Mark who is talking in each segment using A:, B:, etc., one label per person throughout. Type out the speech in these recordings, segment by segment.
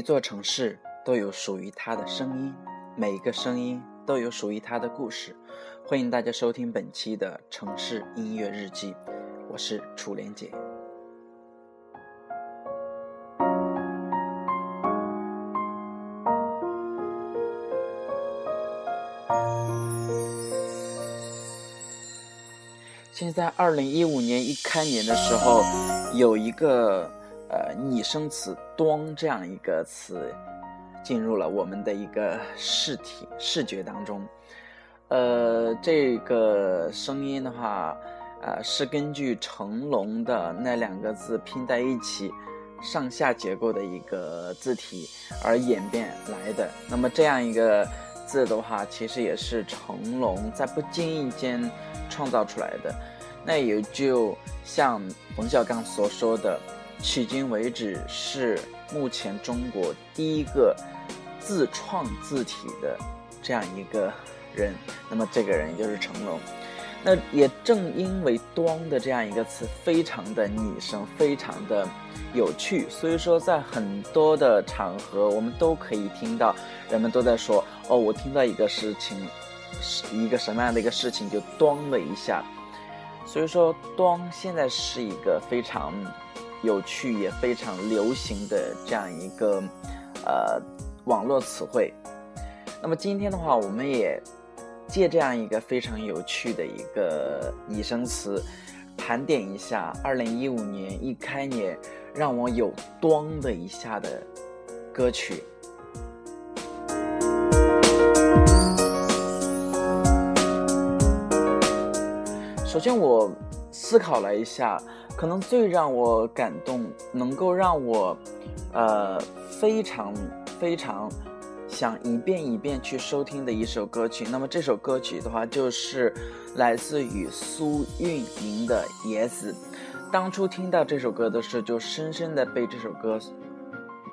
A: 一座城市都有属于它的声音，每一个声音都有属于它的故事。欢迎大家收听本期的城市音乐日记，我是楚莲姐。现在二零一五年一开年的时候，有一个。拟声词“端”这样一个词，进入了我们的一个视体视觉当中。呃，这个声音的话，呃，是根据成龙的那两个字拼在一起，上下结构的一个字体而演变来的。那么这样一个字的话，其实也是成龙在不经意间创造出来的。那也就像冯小刚所说的。迄今为止是目前中国第一个自创字体的这样一个人，那么这个人就是成龙。那也正因为“端”的这样一个词非常的拟声，非常的有趣，所以说在很多的场合我们都可以听到人们都在说：“哦，我听到一个事情，是一个什么样的一个事情就端了一下。”所以说“端”现在是一个非常。有趣也非常流行的这样一个呃网络词汇。那么今天的话，我们也借这样一个非常有趣的一个拟声词，盘点一下二零一五年一开年让我有端的一下的歌曲。首先，我思考了一下。可能最让我感动，能够让我，呃，非常非常想一遍一遍去收听的一首歌曲。那么这首歌曲的话，就是来自于苏运莹的《野子》。当初听到这首歌的时候，就深深的被这首歌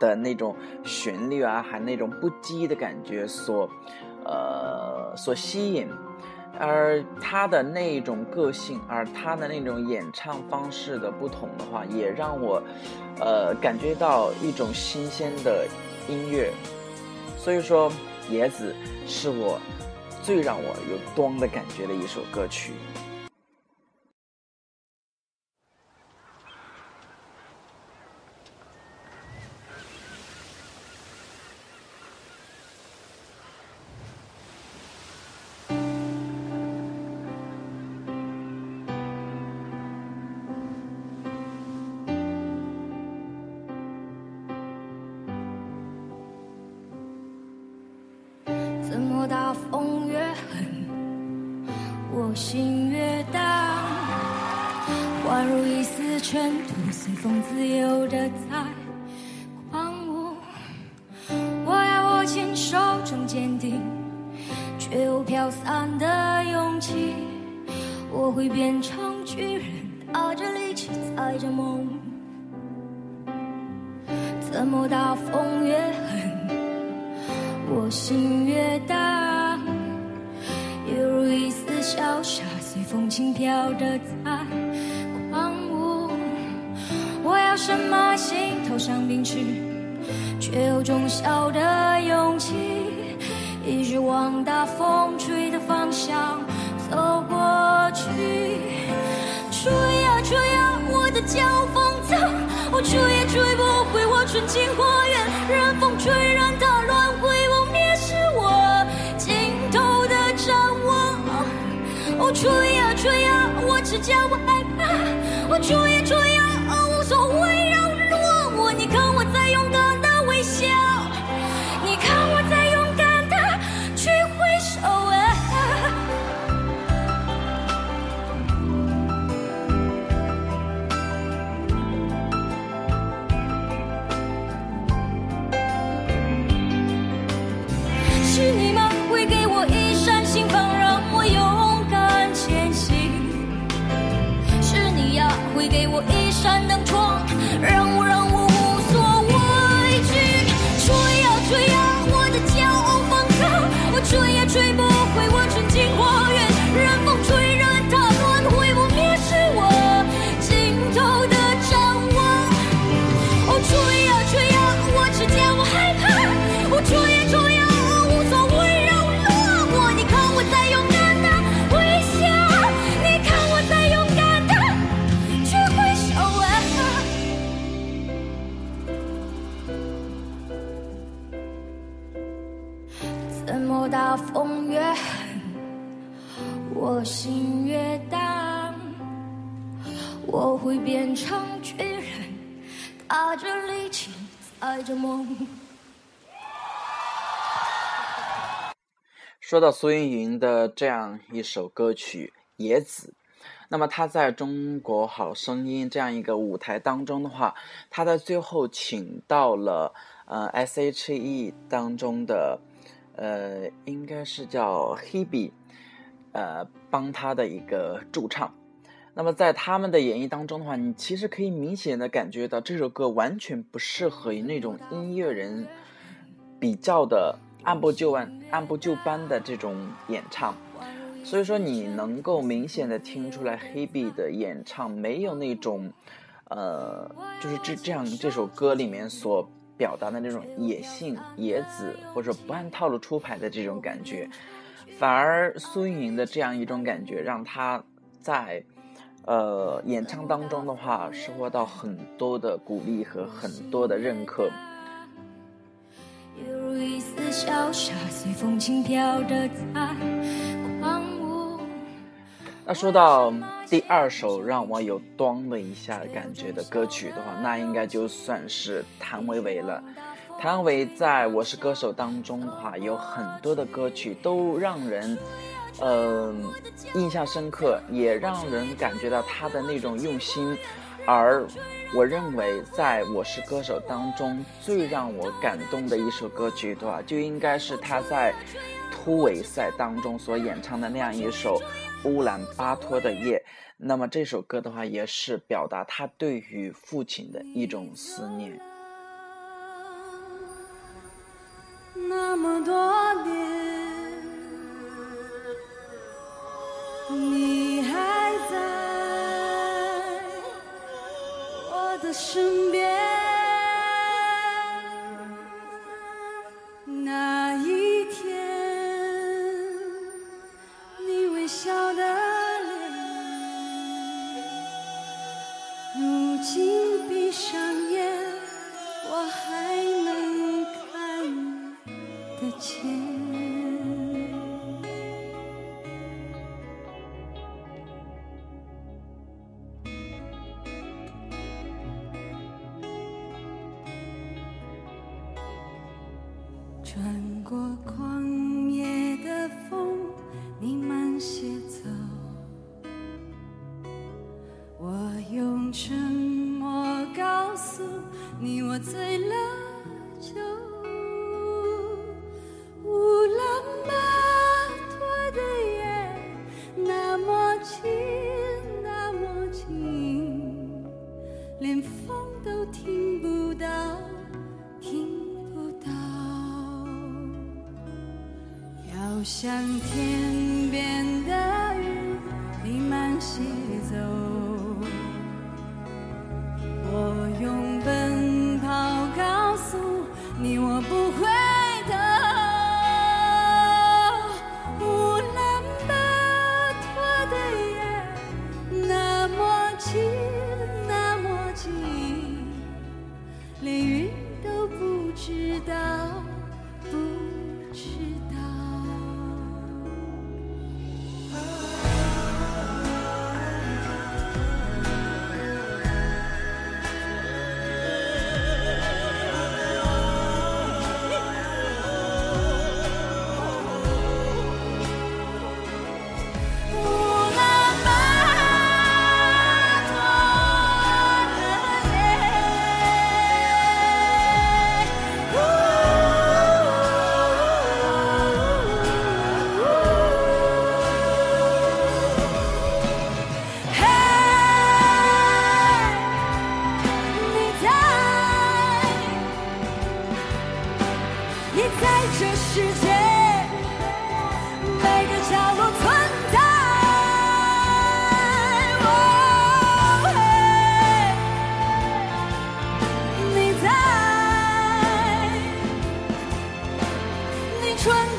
A: 的那种旋律啊，还那种不羁的感觉所，呃，所吸引。而他的那种个性，而他的那种演唱方式的不同的话，也让我，呃，感觉到一种新鲜的音乐。所以说，《野子》是我最让我有咚的感觉的一首歌曲。
B: 勇气。我会变成巨人，打着力气踩着梦。怎么大风越狠，我心越大，犹如一丝。潇洒随风轻飘的在狂舞，我要什么心头上秉持，却有种小的勇气，一直往大风吹的方向走过去。吹呀吹呀，我的脚风走，我吹也吹不回我纯净花园，任风吹，任它乱毁，我灭是我尽头的展望。哦，吹呀吹呀，我只叫我害怕。我，
C: 吹呀吹呀，
A: 说到苏运莹的这样一首歌曲《野子》，那么她在中国好声音这样一个舞台当中的话，她在最后请到了呃 S.H.E 当中的呃应该是叫 Hebe，呃帮她的一个驻唱。那么在他们的演绎当中的话，你其实可以明显的感觉到这首歌完全不适合于那种音乐人比较的按部就班、按部就班的这种演唱。所以说，你能够明显的听出来，Hebe 的演唱没有那种，呃，就是这这样这首歌里面所表达的那种野性、野子或者不按套路出牌的这种感觉，反而苏运莹的这样一种感觉，让她在呃演唱当中的话，收获到很多的鼓励和很多的认可。
C: 犹如一丝小沙，随风轻飘的在狂舞。
A: 那说到第二首让我有“咚”的一下感觉的歌曲的话，那应该就算是谭维维了。谭维维在我是歌手当中的话，有很多的歌曲都让人，呃，印象深刻，也让人感觉到他的那种用心。而我认为，在我是歌手当中最让我感动的一首歌曲的话，就应该是他在突围赛当中所演唱的那样一首《乌兰巴托的夜》。那么这首歌的话，也是表达他对于父亲的一种思念。
C: 那么多年，你的身边。要向天边。春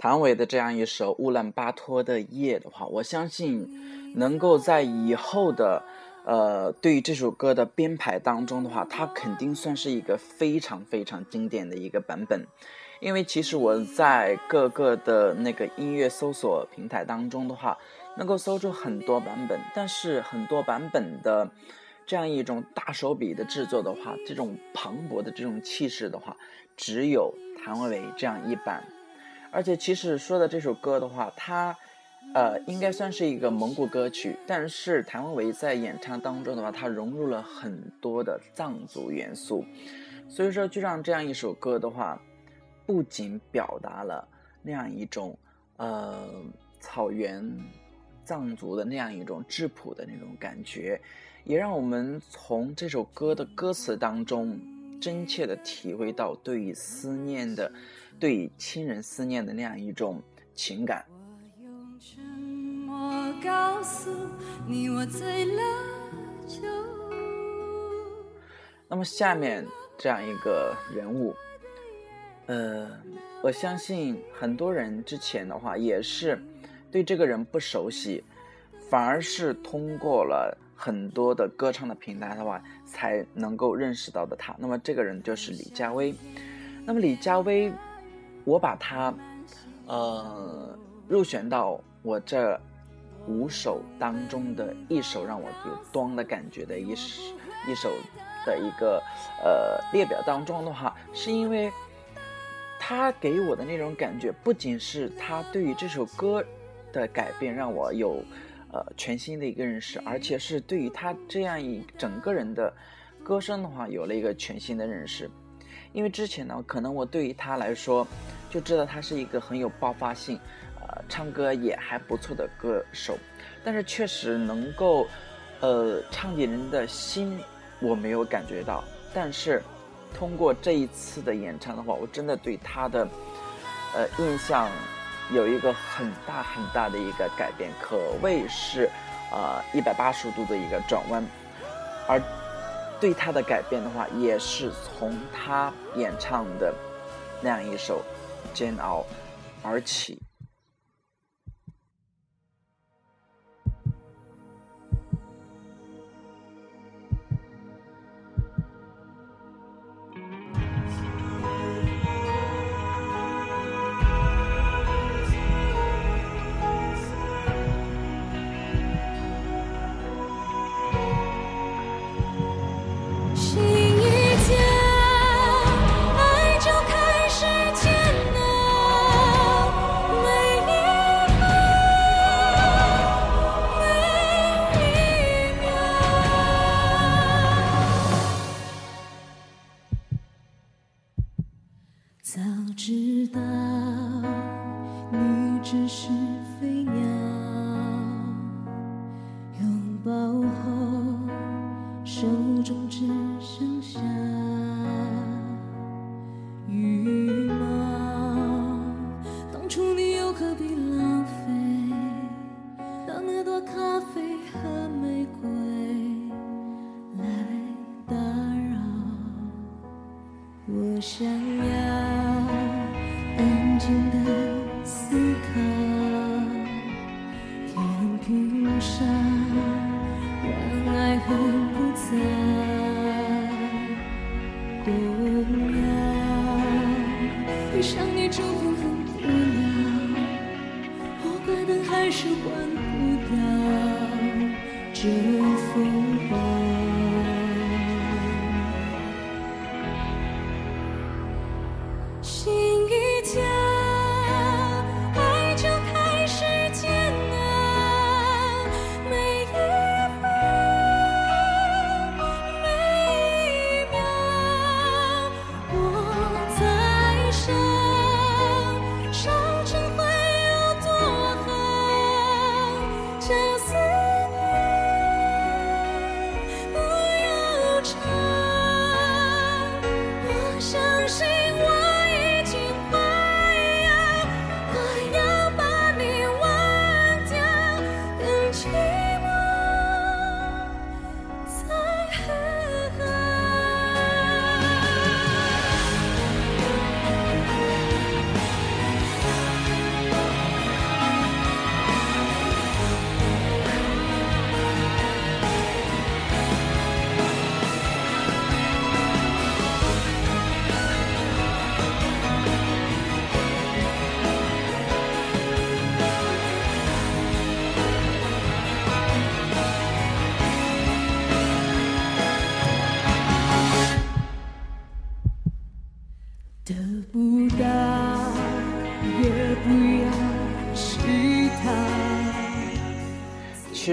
A: 谭维的这样一首乌兰巴托的夜的话，我相信能够在以后的呃对于这首歌的编排当中的话，它肯定算是一个非常非常经典的一个版本。因为其实我在各个的那个音乐搜索平台当中的话，能够搜出很多版本，但是很多版本的这样一种大手笔的制作的话，这种磅礴的这种气势的话，只有谭维维这样一版。而且其实说的这首歌的话，它呃应该算是一个蒙古歌曲，但是谭维维在演唱当中的话，它融入了很多的藏族元素，所以说就让这样一首歌的话，不仅表达了那样一种呃草原藏族的那样一种质朴的那种感觉，也让我们从这首歌的歌词当中真切的体会到对于思念的。对亲人思念的那样一种情感。
C: 我用沉默告诉你，我醉了酒。
A: 那么下面这样一个人物，呃，我相信很多人之前的话也是对这个人不熟悉，反而是通过了很多的歌唱的平台的话，才能够认识到的他。那么这个人就是李佳薇。那么李佳薇。我把它，呃，入选到我这五首当中的一首让我有端的感觉的一首一首的一个呃列表当中的话，是因为他给我的那种感觉，不仅是他对于这首歌的改变让我有呃全新的一个认识，而且是对于他这样一整个人的歌声的话，有了一个全新的认识。因为之前呢，可能我对于他来说，就知道他是一个很有爆发性，呃，唱歌也还不错的歌手，但是确实能够，呃，唱进人的心，我没有感觉到。但是，通过这一次的演唱的话，我真的对他的，呃，印象有一个很大很大的一个改变，可谓是，呃，一百八十度的一个转弯，而。
C: 对他的改变的话，也是从他演唱的那样一首《煎熬》而起。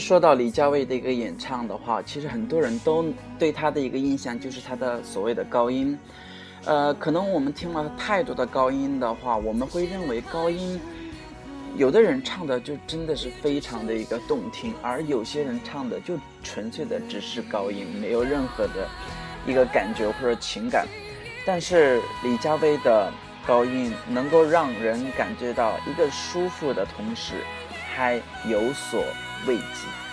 C: 说到李佳薇的一个演唱的话，其实很多人都对她的一个印象就是她的所谓的高音。呃，可能我们听了太多的高音的话，我们会认为高音，有的人唱的就真的是非常的一个动听，而有些人唱的就纯粹的只是高音，没有任何的一个感觉或者情感。但是李佳薇的高音能够让人感觉到一个舒服的同时，还有所慰藉。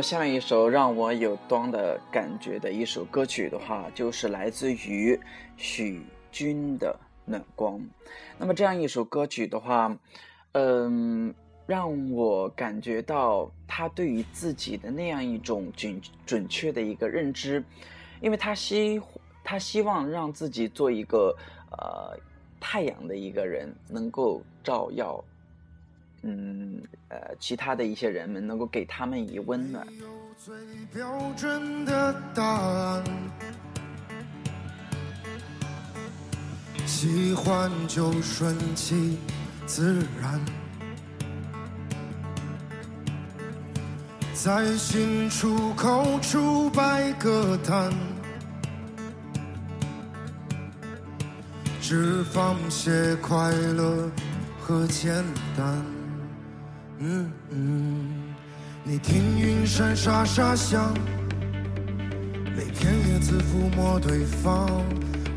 A: 下
C: 面一首让我有端的感觉的一首歌曲的话，就是来自于许君的《暖光》。那么这样一首歌曲的话，嗯，让我感觉到他对于自己的那样一种准准确的一个认知，因为他希他
A: 希望让自己做一个呃太阳的一个人，能够照耀，嗯呃其他的一些人们，能够给他们以温暖。
D: 最标准的答案。喜欢就顺其自然，在心出口处摆个摊，只放些快乐和简单。嗯嗯，你听云山沙沙响，每片叶子抚摸对方，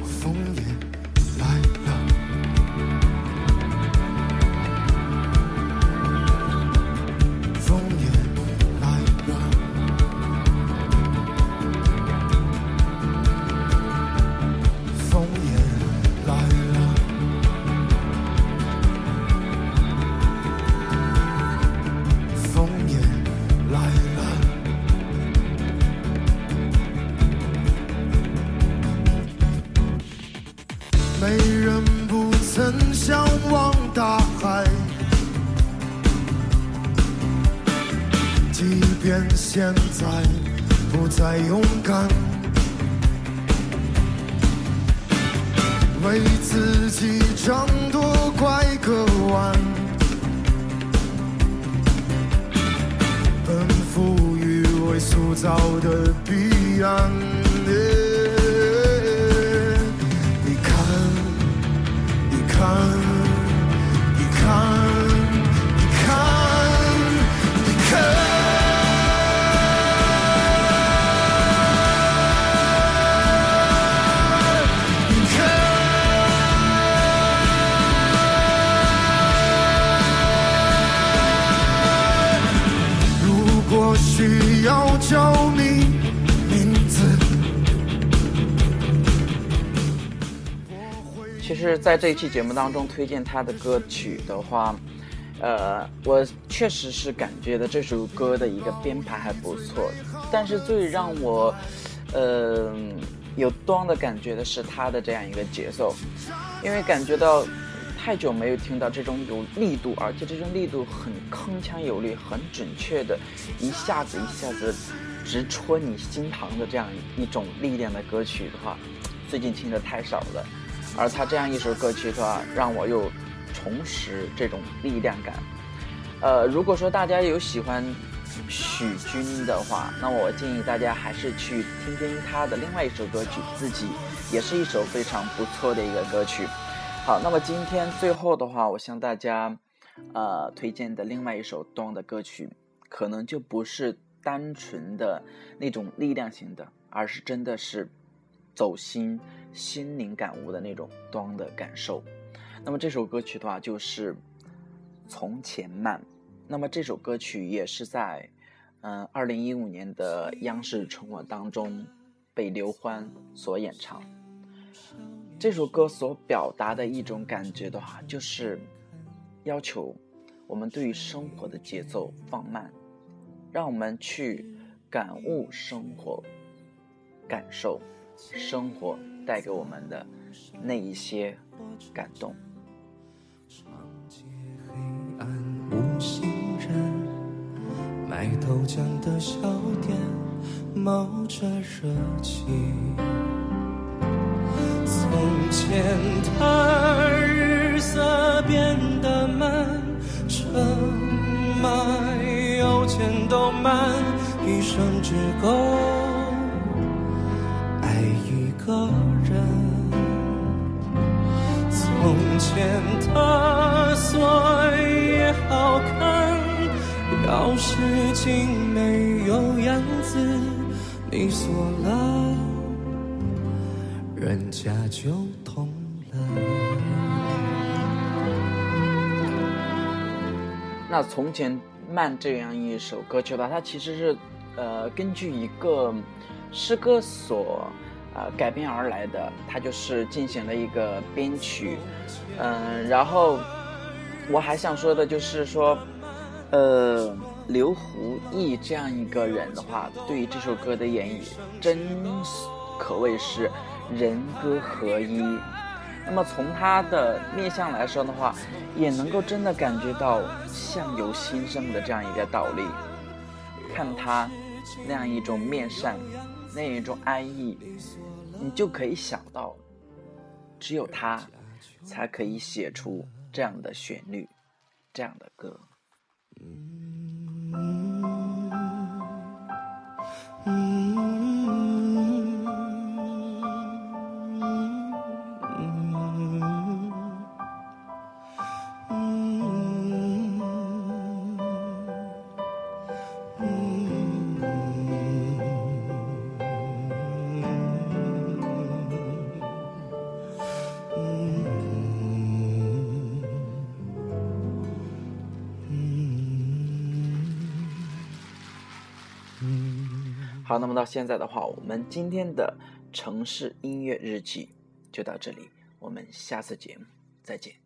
D: 风也愿现在不再勇敢，为自己挣脱拐个弯，奔赴于未塑造的彼岸。
A: 在这一期节目当中推荐他的歌曲的话，呃，我确实是感觉的这首歌的一个编排还不错，但是最让我，呃，有端的感觉的是他的这样一个节奏，因为感觉到太久没有听到这种有力度，而且这种力度很铿锵有力、很准确的，一下子一下子直戳你心膛的这样一种力量的歌曲的话，最近听的太少了。而他这样一首歌曲的话，让我又重拾这种力量感。呃，如果说大家有喜欢许君的话，那我建议大家还是去听听他的另外一首歌曲《自己》，也是一首非常不错的一个歌曲。好，那么今天最后的话，我向大家呃推荐的另外一首 Dawn 的歌曲，可能就不是单纯的那种力量型的，而是真的是走心、心灵感悟的那种端的感受。那么这首歌曲的话，就是《从前慢》。那么这首歌曲也是在嗯二零一五年的央视春晚当中被刘欢所演唱。这首歌所表达的一种感觉的话，就是要求我们对于生活的节奏放慢，让我们去感悟生活，感受生活带给我们的那一些感动。
D: 长街黑暗无行人，卖豆浆的小店冒着热气。从前的日色变得慢，车马邮件都慢，一生只够前的锁也好看，钥匙竟没有样子，你锁了，人家就懂了。
A: 那从前慢这样一首歌曲吧，它其实是呃根据一个诗歌所呃改编而来的，它就是进行了一个编曲，嗯、然后我还想说的就是说，呃，刘胡毅这样一个人的话，对于这首歌的演绎，真可谓是人歌合一。那么从他的面相来说的话，也能够真的感觉到相由心生的这样一个道理。看他那样一种面善，那一种安逸，你就可以想到，只有他才可以写出这样的旋律，这样的歌。好，那么到现在的话，我们今天的城市音乐日记就到这里，我们下次节目再见。